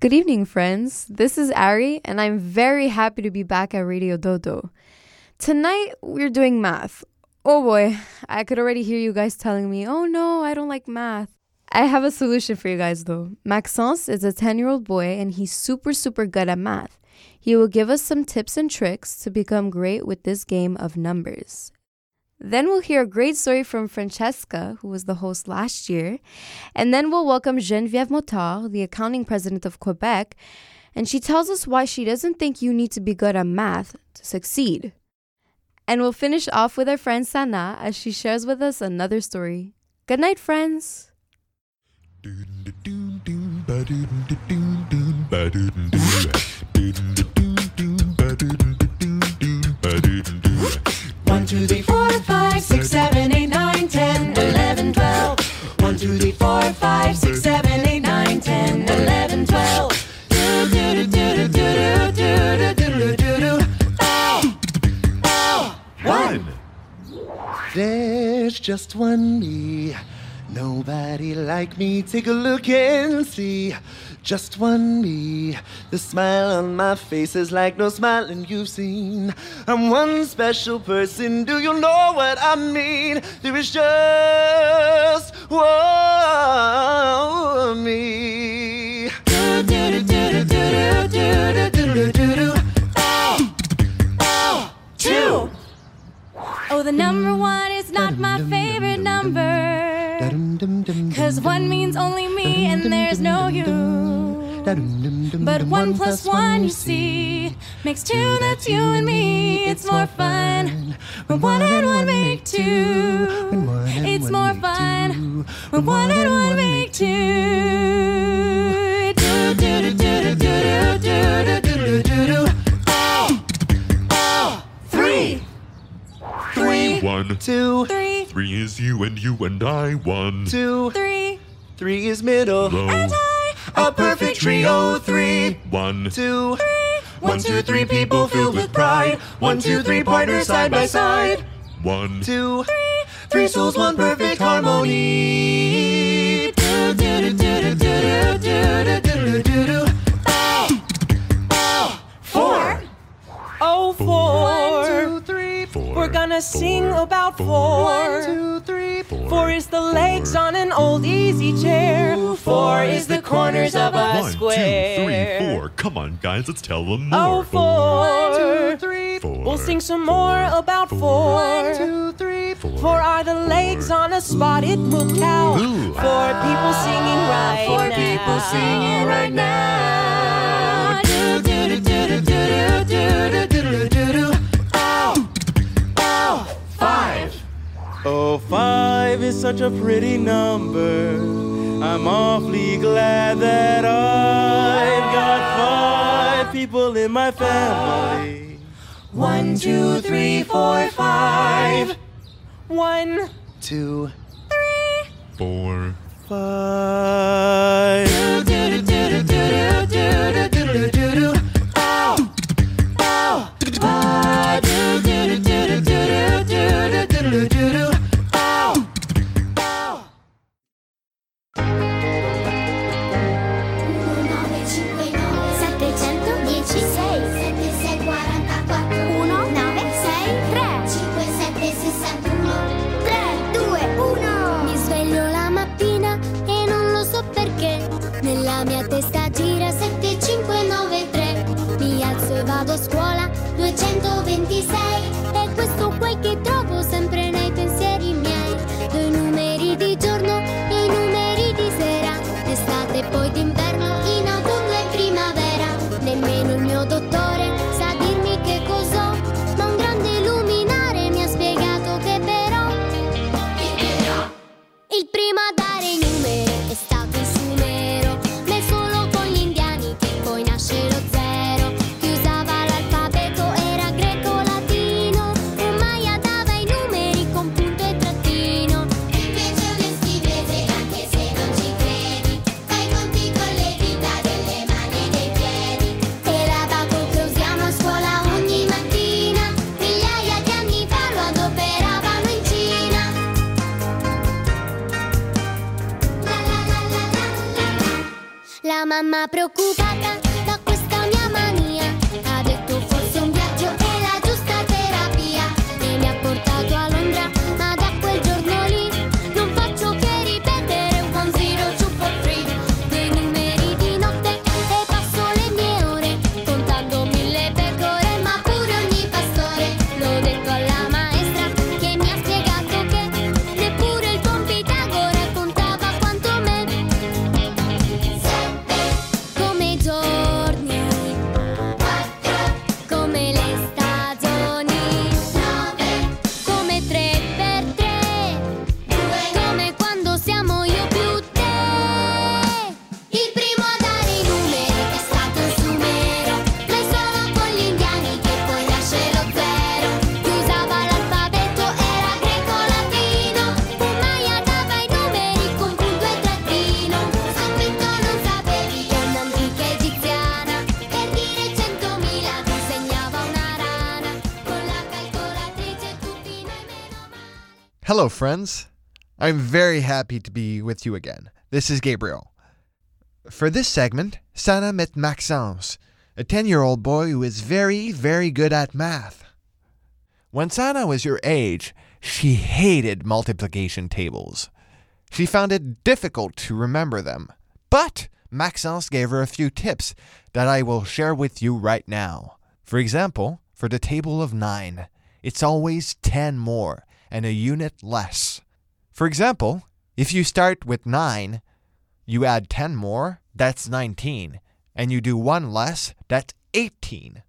Good evening, friends. This is Ari, and I'm very happy to be back at Radio Dodo. Tonight, we're doing math. Oh boy, I could already hear you guys telling me, oh no, I don't like math. I have a solution for you guys though. Maxence is a 10 year old boy, and he's super, super good at math. He will give us some tips and tricks to become great with this game of numbers. Then we'll hear a great story from Francesca, who was the host last year. And then we'll welcome Geneviève Mottard, the accounting president of Quebec. And she tells us why she doesn't think you need to be good at math to succeed. And we'll finish off with our friend Sana as she shares with us another story. Good night, friends. One, two, three, like me. Take a look and see. Just one me. The smile on my face is like no smiling you've seen. I'm one special person. Do you know what I mean? There is just one me. Do, do, do, do, do, do, do, do, do, do, do. Ow! Ow! Oh, the number one is not my favorite number. Cause one means only me and there's no you. But one plus one, you see, makes two, that's you and me. It's more fun when one and one make two. It's more fun when one and one make two. Do, do, do, do, do, do, do, do, do, do, do, do. One, two, Three, three is you and you and I. One, two, three. is middle. low. A perfect trio. Three. One, two, three. One, two, three people filled with pride. One, two, three partners side by side. one, Two, three three. souls, one perfect harmony. Do, do, do, do, do, do, do, do, do, do, do. Ow! Ow! Four. Oh, four. Two, three, four. We're gonna sing four, about four, four. two, three, four. Four is the legs on an old easy chair. Four is the corners of a One, square. three, four. Come on, guys, let's tell them more. Oh, four. two, three, Four. We'll sing some more about four. two, three, Four. Four are the legs on a spotted moo cow. Ooh. Four people singing right Four now. people singing right now. Do, do, do, do, do, do, do, do, do, do, do. Oh, five is such a pretty number. I'm awfully glad that I've got five people in my family. One, two, three, four, five. One, Two, Four. five. Hello, friends. I'm very happy to be with you again. This is Gabriel. For this segment, Sana met Maxence, a 10 year old boy who is very, very good at math. When Sana was your age, she hated multiplication tables. She found it difficult to remember them. But Maxence gave her a few tips that I will share with you right now. For example, for the table of 9, it's always 10 more and a unit less. For example, if you start with 9, you add 10 more, that's 19, and you do 1 less, that's 18.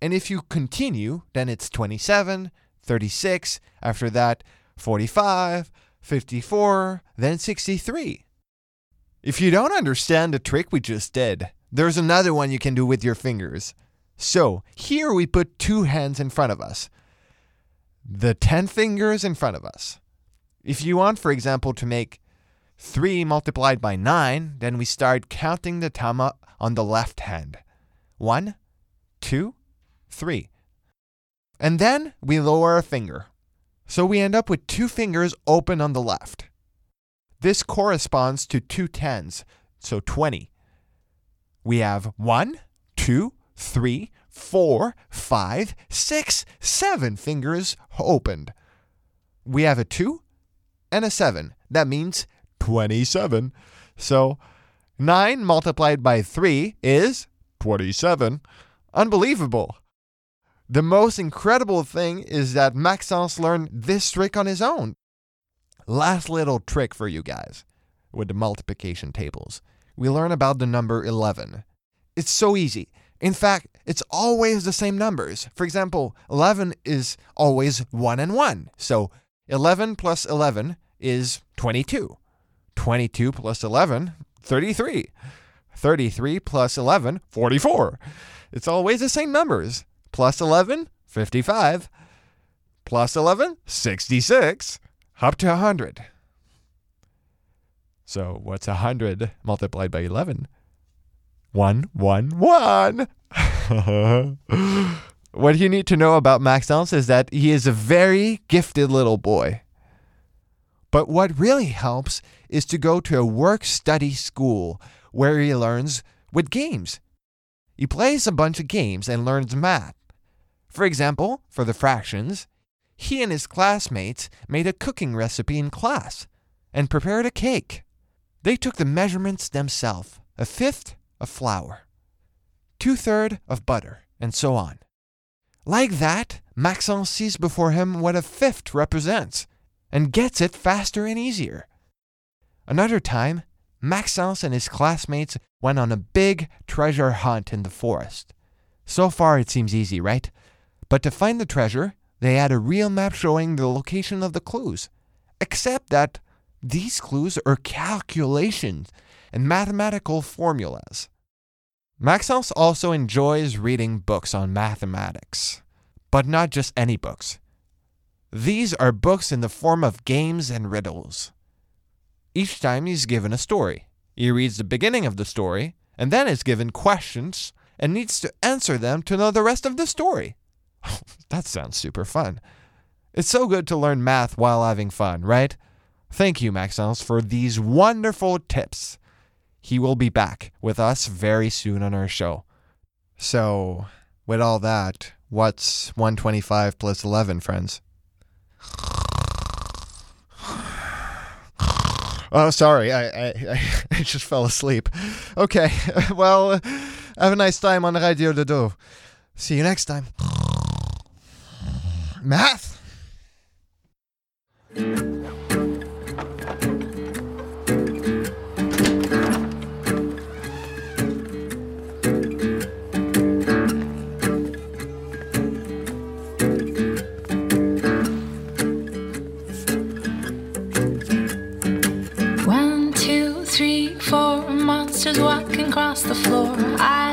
And if you continue, then it's 27, 36, after that 45, 54, then 63. If you don't understand the trick we just did, there's another one you can do with your fingers. So, here we put two hands in front of us. The 10 fingers in front of us. If you want, for example, to make 3 multiplied by 9, then we start counting the tama on the left hand. 1, 2, 3. And then we lower a finger. So we end up with two fingers open on the left. This corresponds to two tens, so 20. We have 1, 2, 3, 4, 5, 6, 7 fingers opened. We have a 2 and a 7. That means 27. So 9 multiplied by 3 is 27. Unbelievable. The most incredible thing is that Maxence learned this trick on his own. Last little trick for you guys with the multiplication tables. We learn about the number 11. It's so easy. In fact, it's always the same numbers. For example, 11 is always 1 and 1. So 11 plus 11 is 22. 22 plus 11, 33. 33 plus 11, 44. It's always the same numbers. Plus 11, 55. Plus 11, 66. Up to 100. So what's 100 multiplied by 11? 1, 1, 1. what you need to know about Max Maxence is that he is a very gifted little boy. But what really helps is to go to a work study school where he learns with games. He plays a bunch of games and learns math. For example, for the fractions, he and his classmates made a cooking recipe in class and prepared a cake. They took the measurements themselves a fifth of flour, two thirds of butter, and so on. Like that, Maxence sees before him what a fifth represents and gets it faster and easier. Another time, Maxence and his classmates went on a big treasure hunt in the forest. So far, it seems easy, right? But to find the treasure, they had a real map showing the location of the clues. Except that these clues are calculations and mathematical formulas. Maxence also enjoys reading books on mathematics, but not just any books. These are books in the form of games and riddles. Each time he's given a story. He reads the beginning of the story and then is given questions and needs to answer them to know the rest of the story. that sounds super fun. It's so good to learn math while having fun, right? Thank you, Maxence, for these wonderful tips. He will be back with us very soon on our show. So, with all that, what's 125 plus 11, friends? Oh, sorry. I, I, I just fell asleep. Okay. Well, have a nice time on Radio Dodo. See you next time. Math? Across the floor. I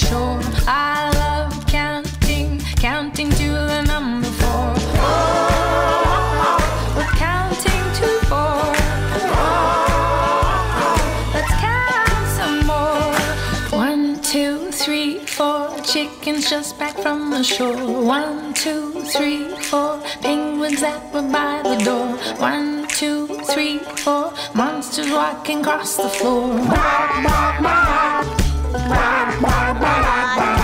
I love counting, counting to the number four. We're counting to four. Let's count some more. One, two, three, four chickens just back from the shore. One, two, three, four penguins that were by the door. One, two, three, four monsters walking across the floor. Counting Bye, bye, bye, bye.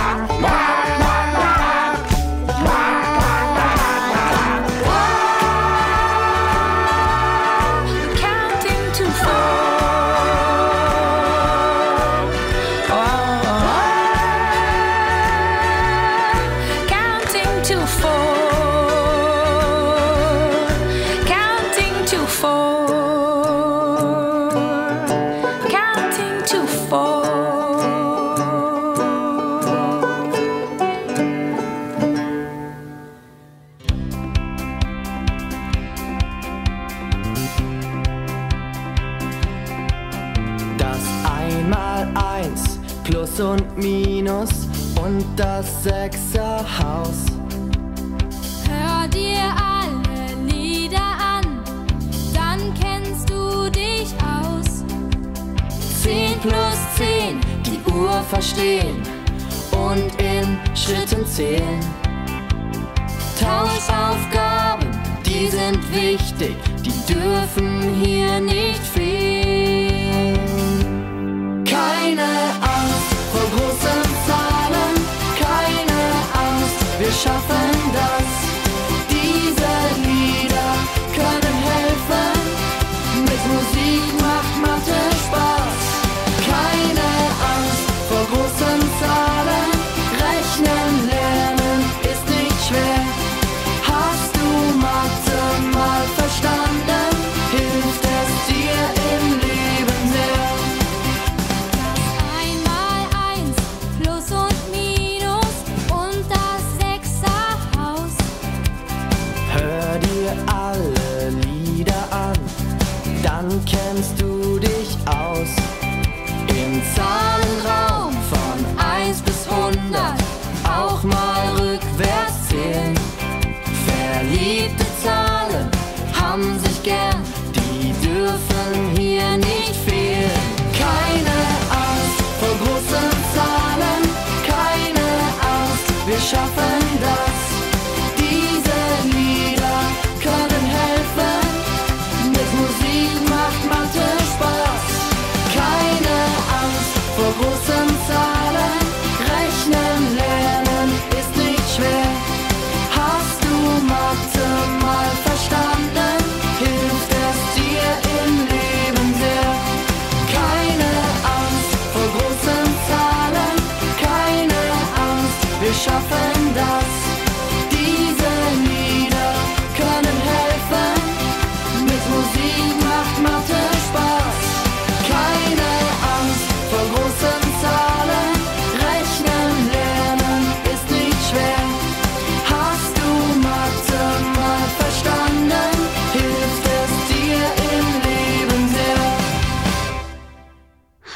mal eins, Plus und Minus und das Sechserhaus. Hör dir alle Lieder an, dann kennst du dich aus. 10 plus 10, die Uhr verstehen und in Schritten zählen. Tauschaufgaben, die sind wichtig, die dürfen hier nicht fehlen. Sao?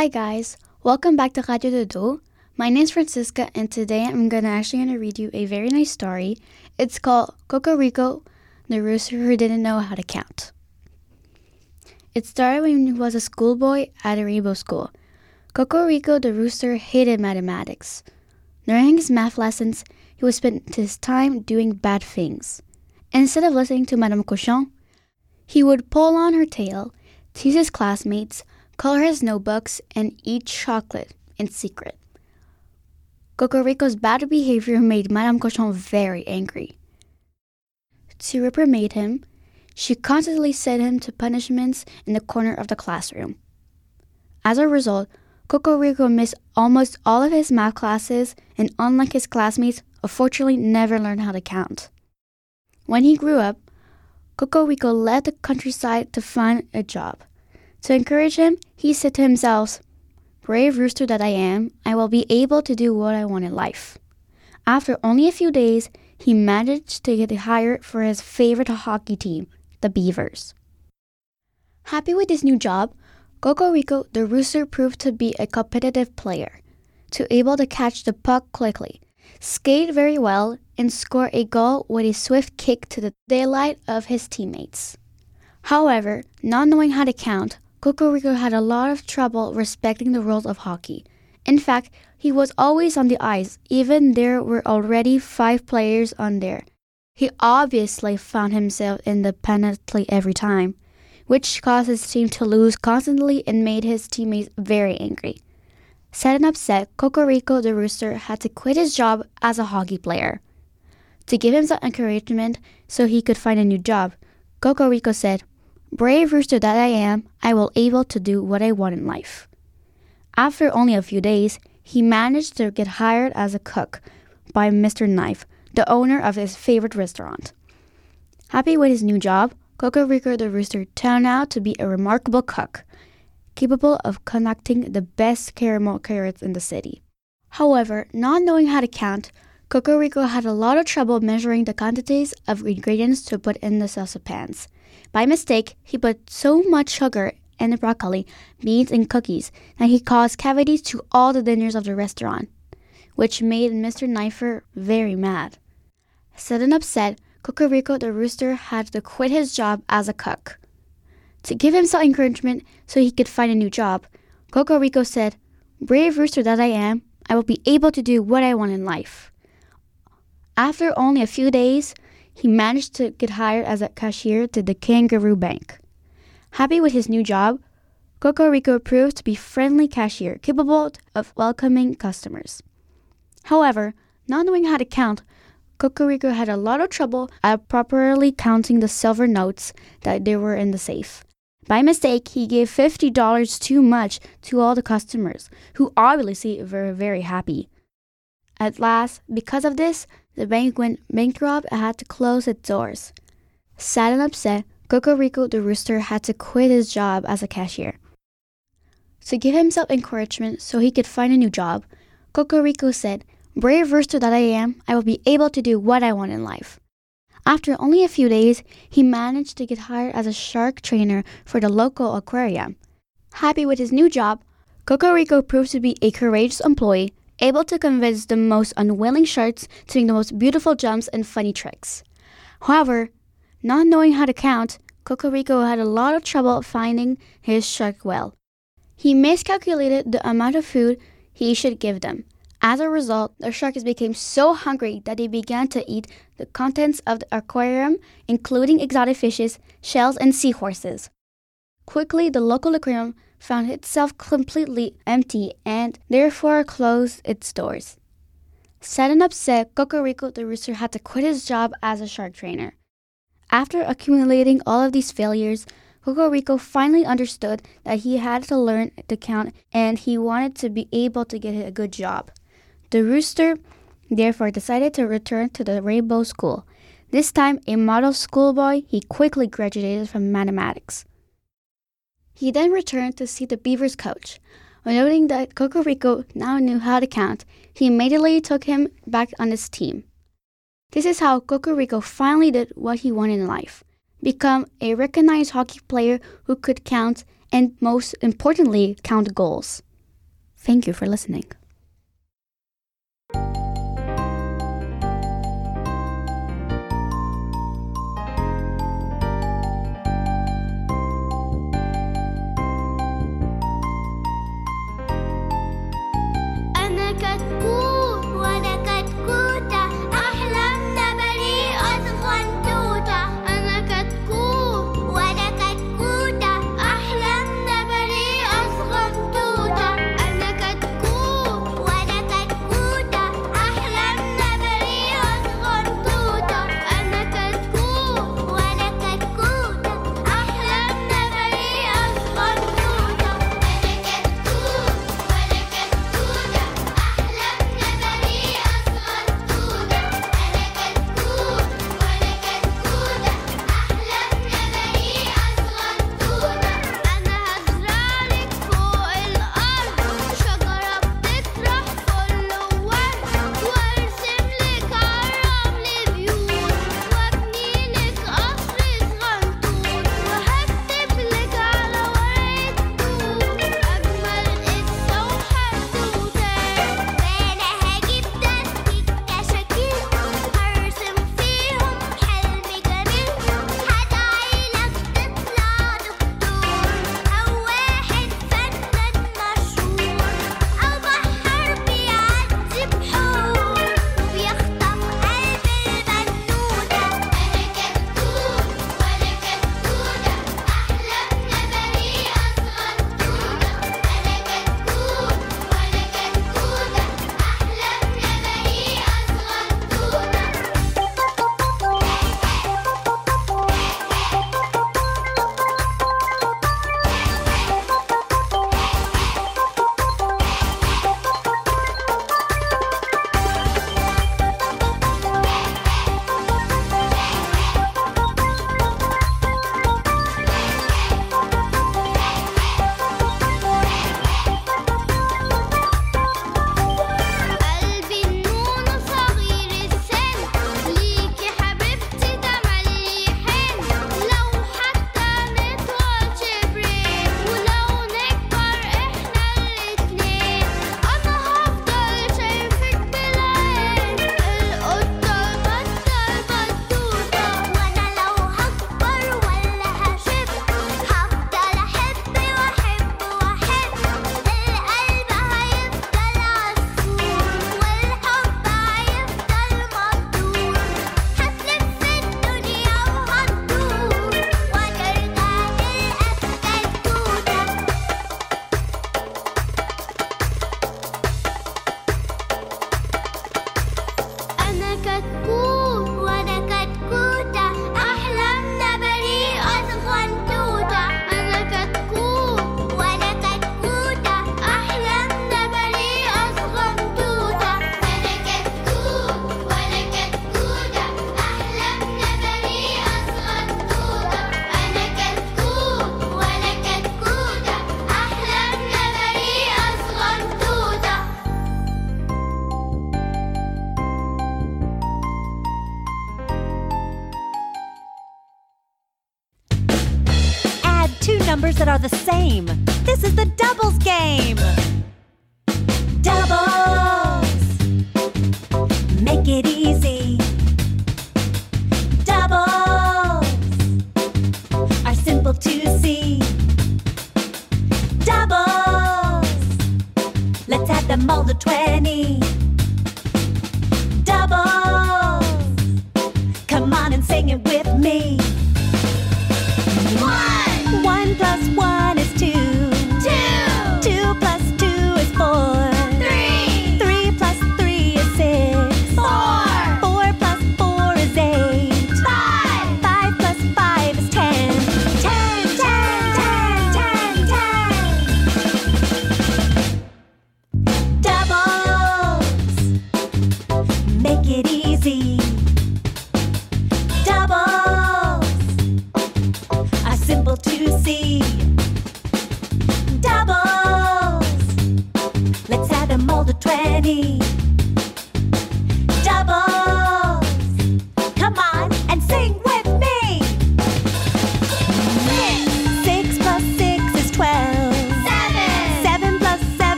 Hi guys, welcome back to Radio Dodo. My name is Francisca and today I'm gonna actually gonna read you a very nice story. It's called Cocorico, the rooster who didn't know how to count. It started when he was a schoolboy at a rainbow school. Cocorico the rooster hated mathematics. During his math lessons, he would spend his time doing bad things. Instead of listening to Madame Cochon, he would pull on her tail, tease his classmates, color his notebooks, and eat chocolate in secret. Cocorico's bad behavior made Madame Cochon very angry. To reprimand him, she constantly sent him to punishments in the corner of the classroom. As a result, Cocorico missed almost all of his math classes and, unlike his classmates, unfortunately never learned how to count. When he grew up, Cocorico left the countryside to find a job. To encourage him, he said to himself, Brave rooster that I am, I will be able to do what I want in life. After only a few days, he managed to get hired for his favorite hockey team, the Beavers. Happy with his new job, Cocorico the rooster proved to be a competitive player, to able to catch the puck quickly, skate very well, and score a goal with a swift kick to the daylight of his teammates. However, not knowing how to count, Cocorico had a lot of trouble respecting the rules of hockey. In fact, he was always on the ice, even there were already five players on there. He obviously found himself in the penalty every time, which caused his team to lose constantly and made his teammates very angry. Sad and upset, Cocorico the rooster had to quit his job as a hockey player. To give him some encouragement so he could find a new job, Cocorico said, Brave rooster that I am, I will able to do what I want in life. After only a few days, he managed to get hired as a cook by Mr. Knife, the owner of his favorite restaurant. Happy with his new job, Cocorico the rooster turned out to be a remarkable cook, capable of conducting the best caramel carrots in the city. However, not knowing how to count, Cocorico had a lot of trouble measuring the quantities of ingredients to put in the saucepans. By mistake, he put so much sugar in the broccoli, beans, and cookies that he caused cavities to all the dinners of the restaurant, which made Mr. Knifer very mad. Sad and upset, Cocorico the rooster had to quit his job as a cook. To give himself encouragement so he could find a new job, Cocorico said, Brave rooster that I am, I will be able to do what I want in life. After only a few days, he managed to get hired as a cashier to the Kangaroo Bank. Happy with his new job, Cocorico proved to be friendly cashier capable of welcoming customers. However, not knowing how to count, Cocorico had a lot of trouble at properly counting the silver notes that there were in the safe. By mistake, he gave $50 too much to all the customers, who obviously were very happy. At last, because of this, the bank went bankrupt and had to close its doors. Sad and upset, Cocorico the rooster had to quit his job as a cashier. To give himself encouragement so he could find a new job, Cocorico said, Brave rooster that I am, I will be able to do what I want in life. After only a few days, he managed to get hired as a shark trainer for the local aquarium. Happy with his new job, Cocorico proved to be a courageous employee, able to convince the most unwilling sharks to make the most beautiful jumps and funny tricks. However, not knowing how to count, Cocorico had a lot of trouble finding his shark well. He miscalculated the amount of food he should give them. As a result, the sharks became so hungry that they began to eat the contents of the aquarium, including exotic fishes, shells, and seahorses. Quickly, the local aquarium found itself completely empty and therefore closed its doors. Sad and upset, Cocorico the rooster had to quit his job as a shark trainer. After accumulating all of these failures, Cocorico finally understood that he had to learn to count and he wanted to be able to get a good job. The rooster therefore decided to return to the Rainbow School. This time a model schoolboy, he quickly graduated from mathematics. He then returned to see the Beavers coach. Noting that Cocorico now knew how to count, he immediately took him back on his team. This is how Cocorico finally did what he wanted in life become a recognized hockey player who could count and, most importantly, count goals. Thank you for listening.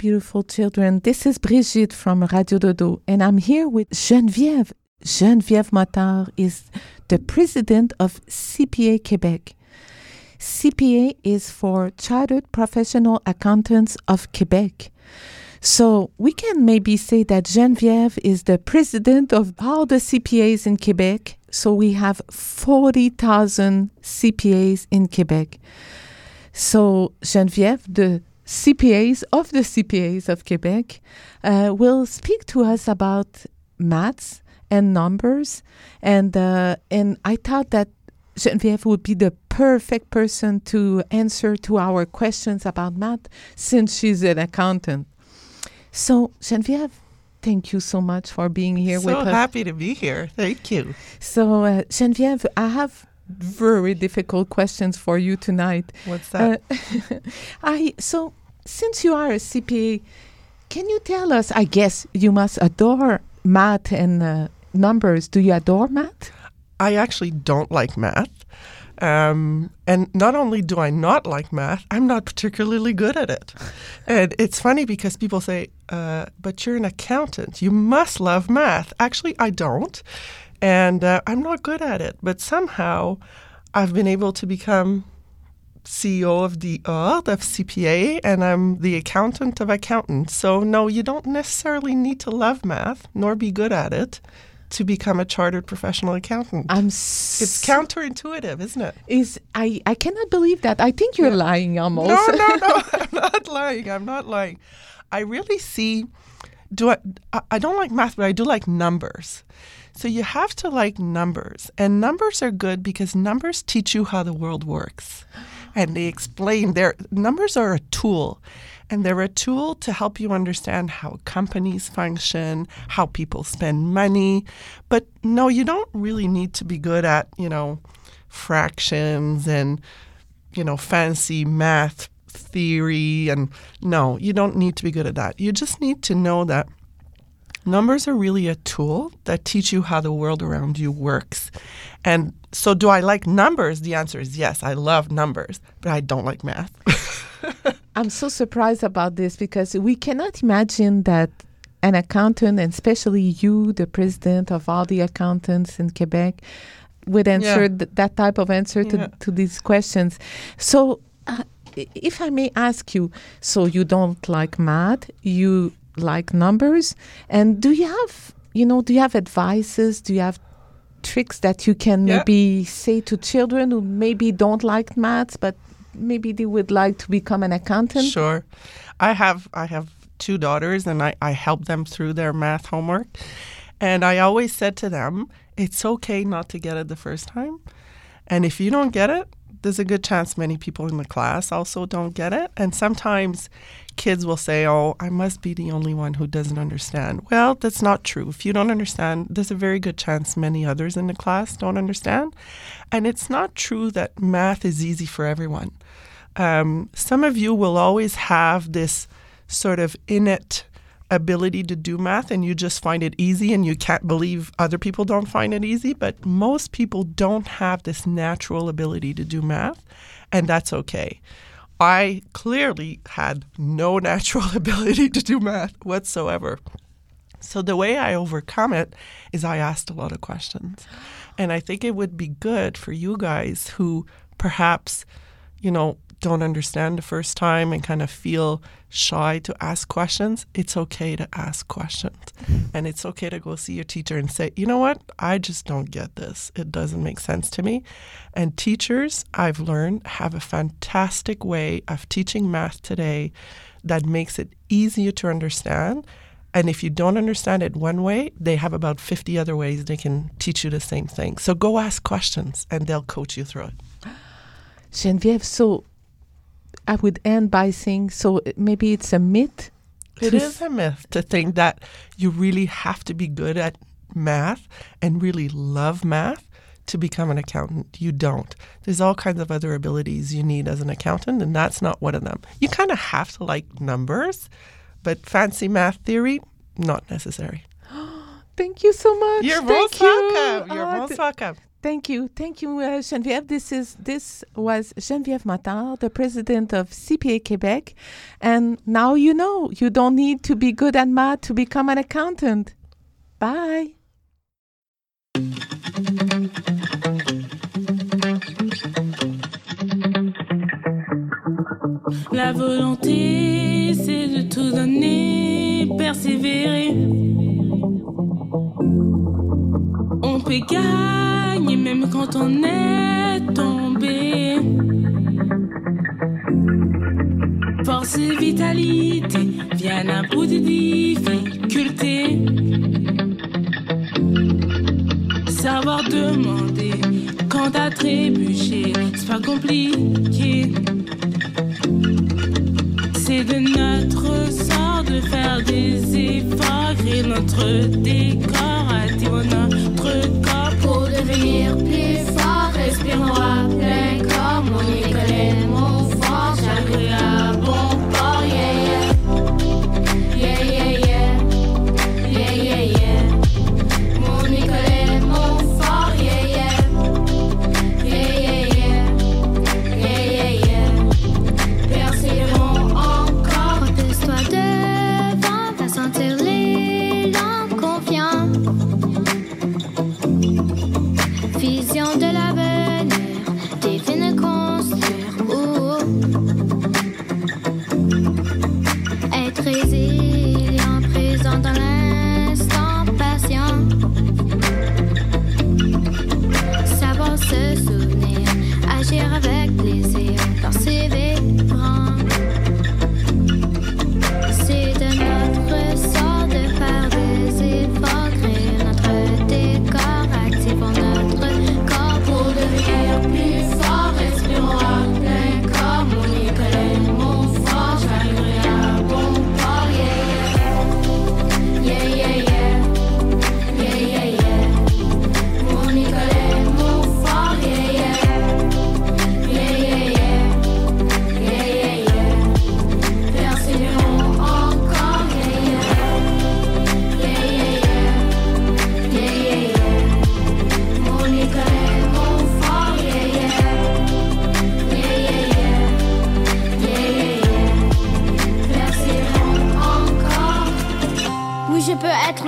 Beautiful children. This is Brigitte from Radio Dodo, and I'm here with Geneviève. Geneviève Mottard is the president of CPA Quebec. CPA is for Chartered Professional Accountants of Quebec. So we can maybe say that Geneviève is the president of all the CPAs in Quebec. So we have 40,000 CPAs in Quebec. So Geneviève, the CPAs of the CPAs of Quebec, uh, will speak to us about maths and numbers. And uh, and I thought that Geneviève would be the perfect person to answer to our questions about math since she's an accountant. So Geneviève, thank you so much for being here so with us. happy to be here. Thank you. So, uh, Geneviève, I have very difficult questions for you tonight. What's that? Uh, I so since you are a CPA, can you tell us? I guess you must adore math and uh, numbers. Do you adore math? I actually don't like math. Um, and not only do I not like math, I'm not particularly good at it. And it's funny because people say, uh, but you're an accountant. You must love math. Actually, I don't. And uh, I'm not good at it. But somehow I've been able to become CEO of the Ordre of CPA, and I'm the accountant of accountants. So, no, you don't necessarily need to love math nor be good at it to become a chartered professional accountant. I'm it's counterintuitive, isn't it? Is I I cannot believe that. I think you're lying almost. No, no, no. I'm not lying. I'm not lying. I really see. Do? I- I don't like math, but I do like numbers. So you have to like numbers, and numbers are good because numbers teach you how the world works, and they explain. Their numbers are a tool, and they're a tool to help you understand how companies function, how people spend money. But no, you don't really need to be good at you know fractions and you know fancy math theory and no you don't need to be good at that you just need to know that numbers are really a tool that teach you how the world around you works and so do i like numbers the answer is yes i love numbers but i don't like math I'm so surprised about this because we cannot imagine that an accountant, and especially you, the president of all the accountants in Quebec, would answer Yeah. th- that type of answer to, Yeah. to these questions. So, uh, if I may ask you, so you don't like math, you like numbers, and do you have, you know, do you have advices? Do you have tricks that you can Yeah. maybe say to children who maybe don't like maths, but maybe they would like to become an accountant? Sure. I have I have two daughters and I, I help them through their math homework. And I always said to them, it's okay not to get it the first time. And if you don't get it, there's a good chance many people in the class also don't get it. And sometimes kids will say, Oh, I must be the only one who doesn't understand. Well, that's not true. If you don't understand, there's a very good chance many others in the class don't understand. And it's not true that math is easy for everyone. Um, some of you will always have this sort of innate ability to do math and you just find it easy and you can't believe other people don't find it easy. But most people don't have this natural ability to do math, and that's okay. I clearly had no natural ability to do math whatsoever. So the way I overcome it is I asked a lot of questions. And I think it would be good for you guys who perhaps, you know, don't understand the first time and kind of feel shy to ask questions. It's okay to ask questions. Mm-hmm. And it's okay to go see your teacher and say, you know what? I just don't get this. It doesn't make sense to me. And teachers, I've learned, have a fantastic way of teaching math today that makes it easier to understand. And if you don't understand it one way, they have about 50 other ways they can teach you the same thing. So go ask questions and they'll coach you through it. Geneviève, so I would end by saying, so maybe it's a myth. It to a myth to think that you really have to be good at math and really love math to become an accountant. You don't. There's all kinds of other abilities you need as an accountant, and that's not one of them. You kind of have to like numbers, but fancy math theory, not necessary. Thank you so much. You're Thank most you. welcome. You're Ah, most welcome. Thank you, thank you, uh, Geneviève. This is this was Geneviève Mottard, the president of CPA Quebec, and now you know you don't need to be good at math to become an accountant. Bye. La volonté, c'est de tout donner, persévérer. Peut gagner même quand on est tombé. Force et vitalité viennent à bout des difficultés. Savoir demander quand à trébucher, c'est pas compliqué. C'est de notre sort de faire des efforts, créer notre décor,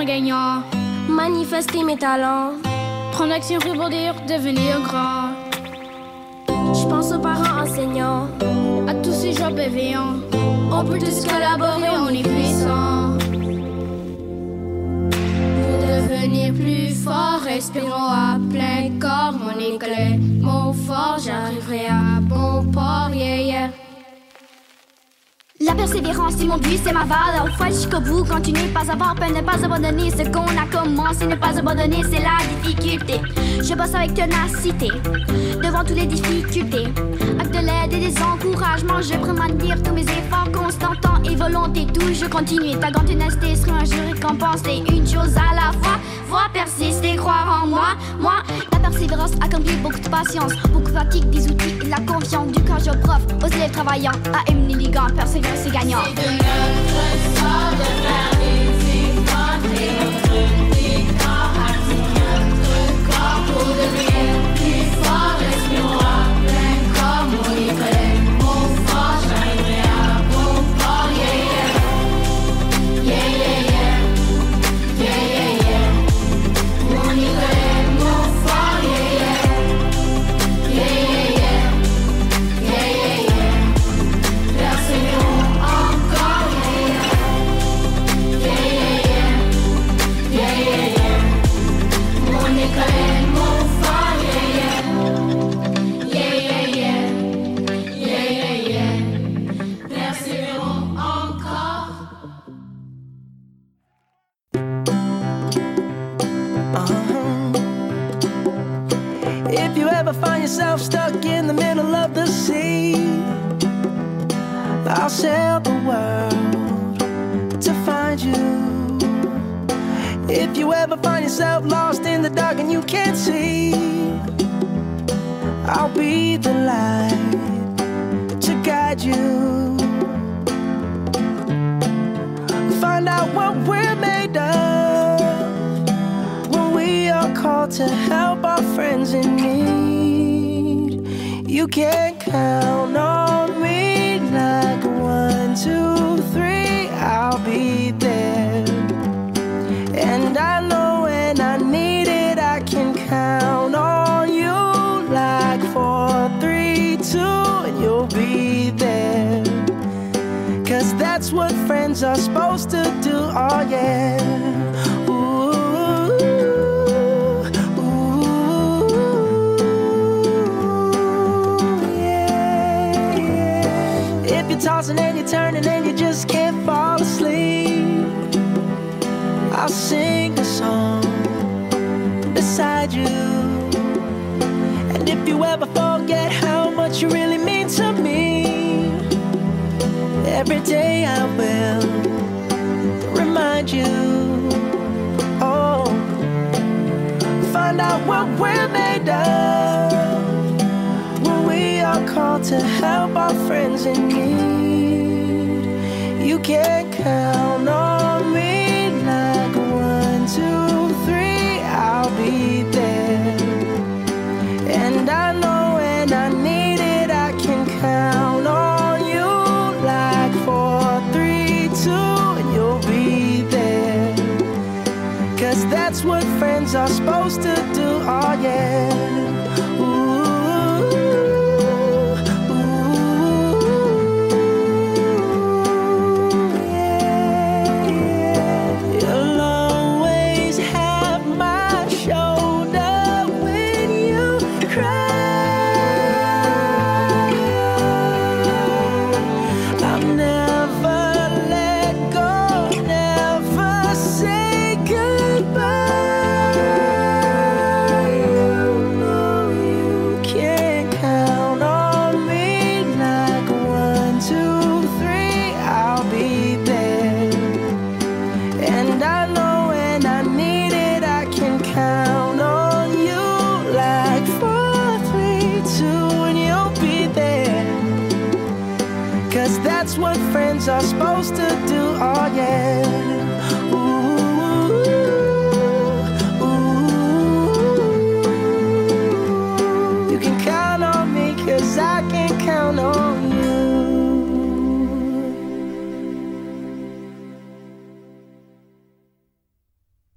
gagnant. Manifester mes talents. Prendre action dire devenir grand. Je pense aux parents enseignants. À tous ces gens bienveillants. On peut tous collaborer, on est puissant. Pour devenir plus fort, respirons à plein corps. Mon école est mon fort, j'arriverai à bon port, yeah, yeah. La persévérance, c'est mon but, c'est ma valeur. Faut jusqu'au bout, continuer, pas avoir peur, ne pas abandonner. Ce qu'on a commencé, ne pas abandonner, c'est la difficulté. Je bosse avec ténacité, devant toutes les difficultés. Avec de l'aide et des encouragements, je prends maintenir tous mes efforts constants, temps et volonté. Toujours continuer, ta grande ténacité sera un jour récompensé. Une chose à la fois, vois persister, croire en moi. Moi, la persévérance accomplit beaucoup de patience, beaucoup de fatigue, des outils et de la confiance. Du courage aux profs, aux élèves travaillants, à Emily Ligan, persévérance c'est gagnant. Yourself lost in the dark and you can't see, I'll be the light to guide you. Find out what we're made of when we are called to help our friends in need. You can count on friends are supposed to do, oh yeah. Ooh, ooh, yeah, yeah. If you're tossing and you're turning and you just can't fall asleep, I'll sing a song beside you. And if you ever forget how much you really mean every day I will remind you. Oh, find out what we're made of when we are called to help our friends in need. You can count on me like one, two, are supposed to do, oh yeah.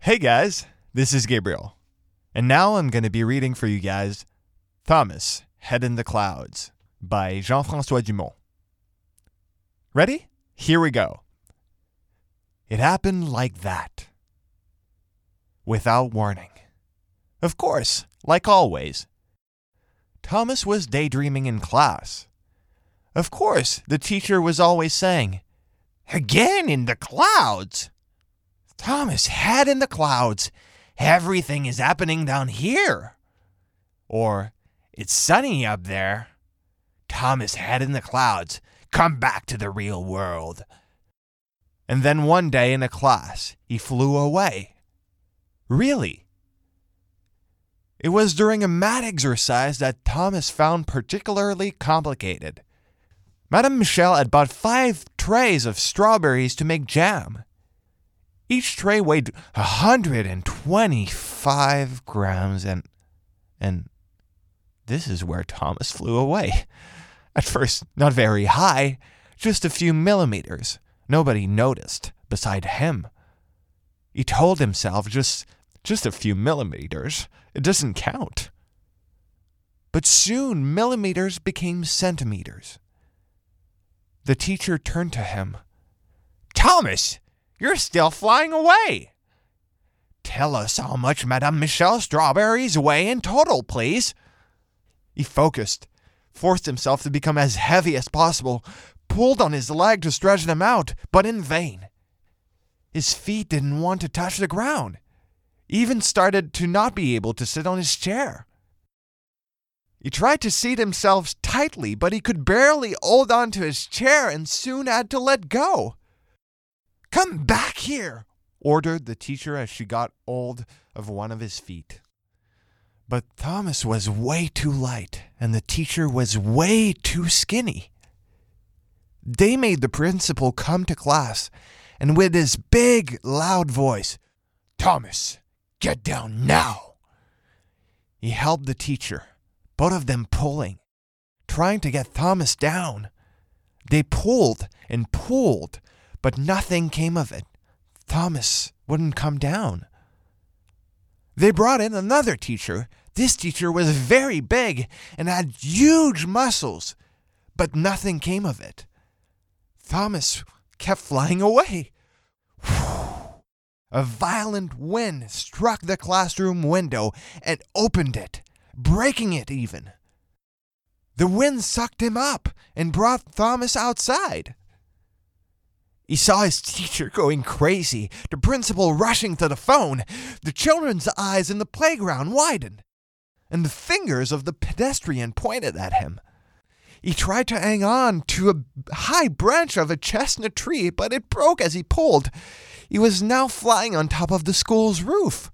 Hey guys, this is Gabriel. And now I'm going to be reading for you guys Thomas, Head in the Clouds by Jean Francois Dumont. Ready? Here we go. It happened like that. Without warning. Of course, like always. Thomas was daydreaming in class. Of course, the teacher was always saying, Again in the clouds. Thomas head in the clouds. Everything is happening down here. Or it's sunny up there. Thomas head in the clouds. Come back to the real world. And then one day in a class, he flew away. Really? It was during a math exercise that Thomas found particularly complicated. Madame Michel had bought five trays of strawberries to make jam. Each tray weighed 125 grams and and this is where Thomas flew away. At first, not very high, just a few millimeters. Nobody noticed beside him. He told himself just just a few millimeters. It doesn't count. But soon millimeters became centimeters. The teacher turned to him. Thomas, you're still flying away. Tell us how much Madame Michel strawberries weigh in total, please. He focused, forced himself to become as heavy as possible, pulled on his leg to stretch them out, but in vain. His feet didn't want to touch the ground, even started to not be able to sit on his chair. He tried to seat himself tightly, but he could barely hold on to his chair and soon had to let go. Come back here, ordered the teacher as she got hold of one of his feet. But Thomas was way too light, and the teacher was way too skinny. They made the principal come to class, and with his big, loud voice, Thomas, get down now. He helped the teacher, both of them pulling, trying to get Thomas down. They pulled and pulled, but nothing came of it. Thomas wouldn't come down. They brought in another teacher. This teacher was very big and had huge muscles, but nothing came of it. Thomas kept flying away. A violent wind struck the classroom window and opened it, breaking it even. The wind sucked him up and brought Thomas outside. He saw his teacher going crazy, the principal rushing to the phone, the children's eyes in the playground widened, and the fingers of the pedestrian pointed at him. He tried to hang on to a high branch of a chestnut tree, but it broke as he pulled. He was now flying on top of the school's roof.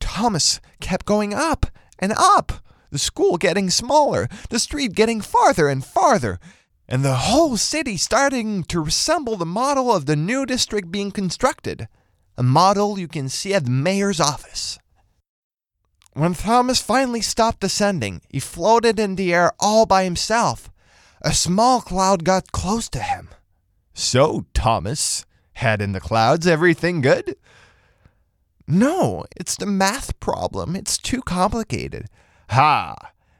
Thomas kept going up and up, the school getting smaller, the street getting farther and farther, and the whole city starting to resemble the model of the new district being constructed, a model you can see at the mayor's office. When Thomas finally stopped descending, he floated in the air all by himself. A small cloud got close to him. So, Thomas, head in the clouds, everything good? No, it's the math problem. It's too complicated. Ha!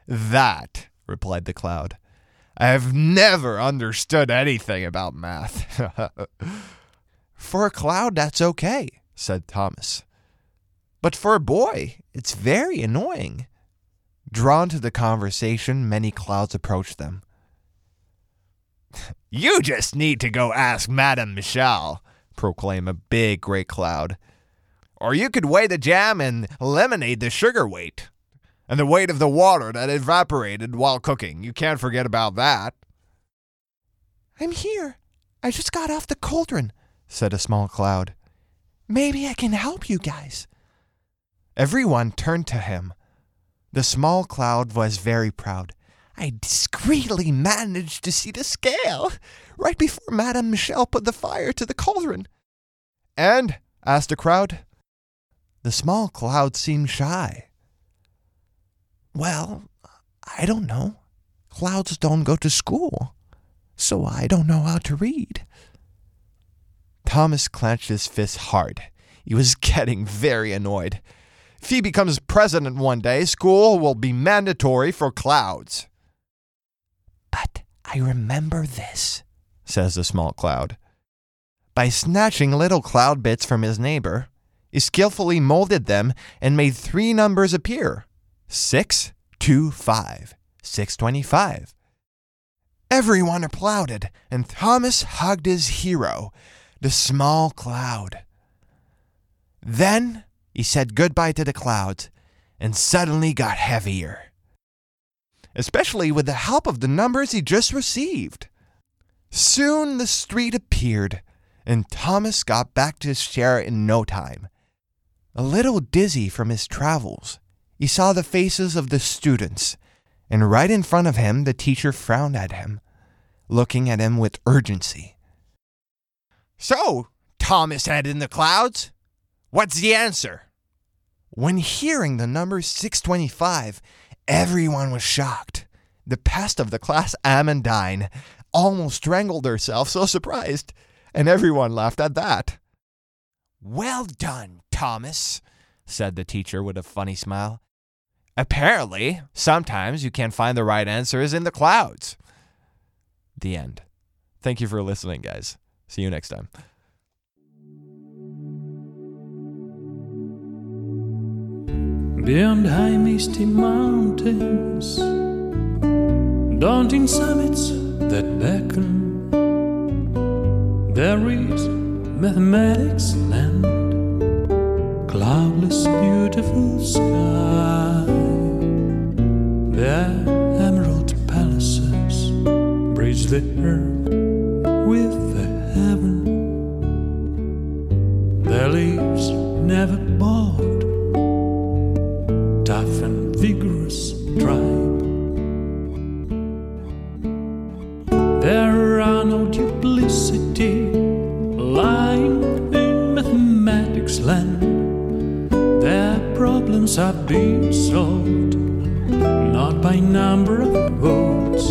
That, replied the cloud. I have never understood anything about math. for a cloud, that's okay, said Thomas. But for a boy, it's very annoying. Drawn to the conversation, many clouds approached them. You just need to go ask Madame Michel, proclaimed a big gray cloud. Or you could weigh the jam and eliminate the sugar weight. And the weight of the water that evaporated while cooking. You can't forget about that. I'm here. I just got off the cauldron, said a small cloud. Maybe I can help you guys. Everyone turned to him. The small cloud was very proud. I discreetly managed to see the scale right before Madame Michel put the fire to the cauldron. And? asked the crowd. The small cloud seemed shy. Well, I don't know. Clouds don't go to school, so I don't know how to read. Thomas clenched his fist hard. He was getting very annoyed. If he becomes president one day, school will be mandatory for clouds. But I remember this, says the small cloud. By snatching little cloud bits from his neighbor, he skillfully molded them and made three numbers appear six, two, five, six twenty-five. Everyone applauded, and Thomas hugged his hero, the small cloud. Then he said goodbye to the clouds and suddenly got heavier. Especially with the help of the numbers he just received. Soon the street appeared, and Thomas got back to his chair in no time. A little dizzy from his travels, he saw the faces of the students, and right in front of him the teacher frowned at him, looking at him with urgency. So, Thomas head in the clouds, what's the answer? When hearing the number 625, everyone was shocked. The pest of the class, Amandine, almost strangled herself, so surprised, and everyone laughed at that. Well done, Thomas, said the teacher with a funny smile. Apparently, sometimes you can find the right answers in the clouds. The end. Thank you for listening, guys. See you next time. Beyond high misty mountains, daunting summits that beckon, there is mathematics land, cloudless, beautiful sky. There, emerald palaces bridge the earth with the heaven. Their leaves never bald tough and vigorous tribe. There are no duplicity lying in mathematics land. Their problems are being solved by number of votes.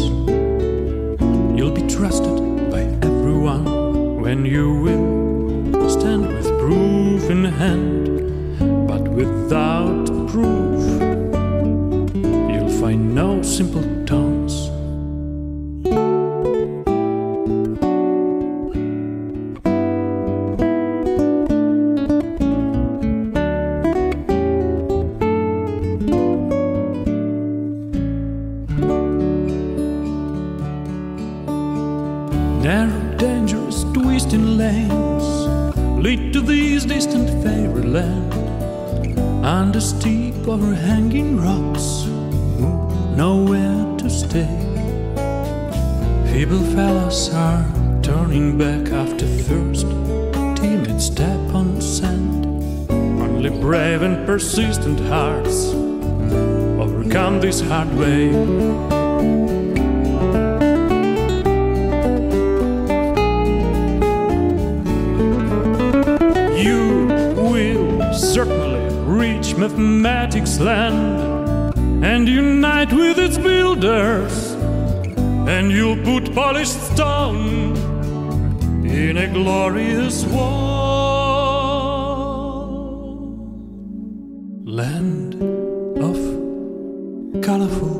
You'll be trusted by everyone when you will stand with proof in hand, but without hard way. You will certainly reach mathematics land and unite with its builders, and you'll put polished stone in a glorious wall. Land colorful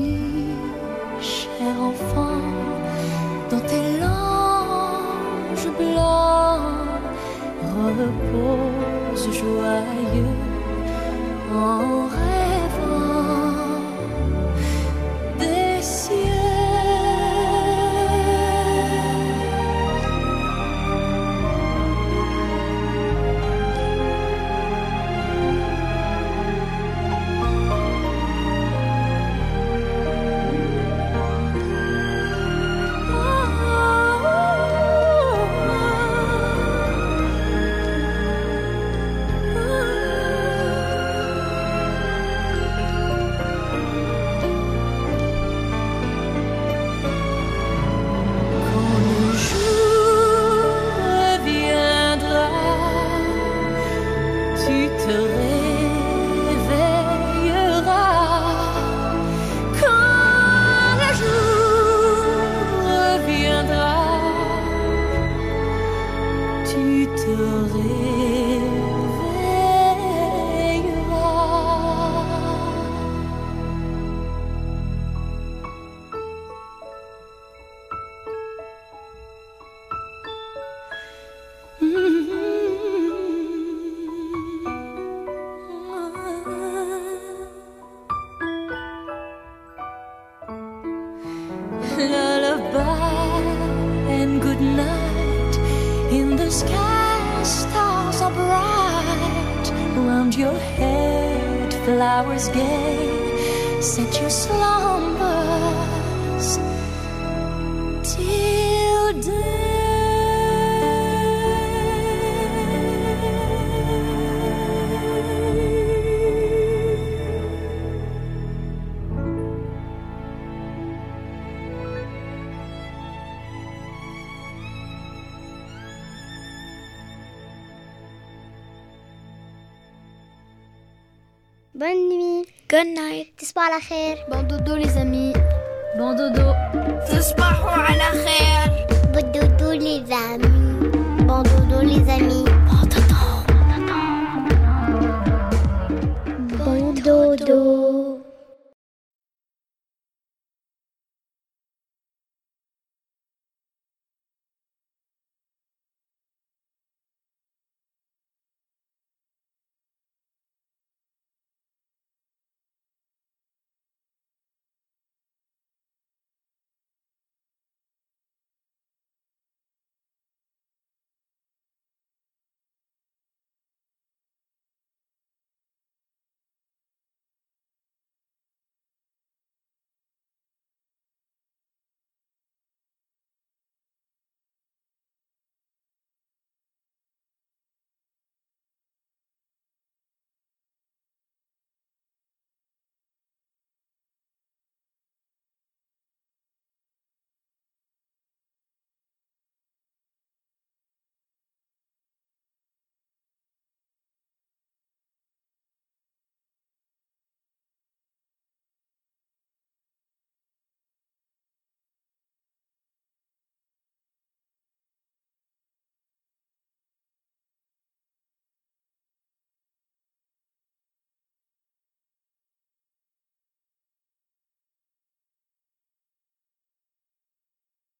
Bonne nuit. Good night. Tisbah la khair. Bon dodo les amis. Bon dodo. Tisbah la khair. Bon dodo les amis.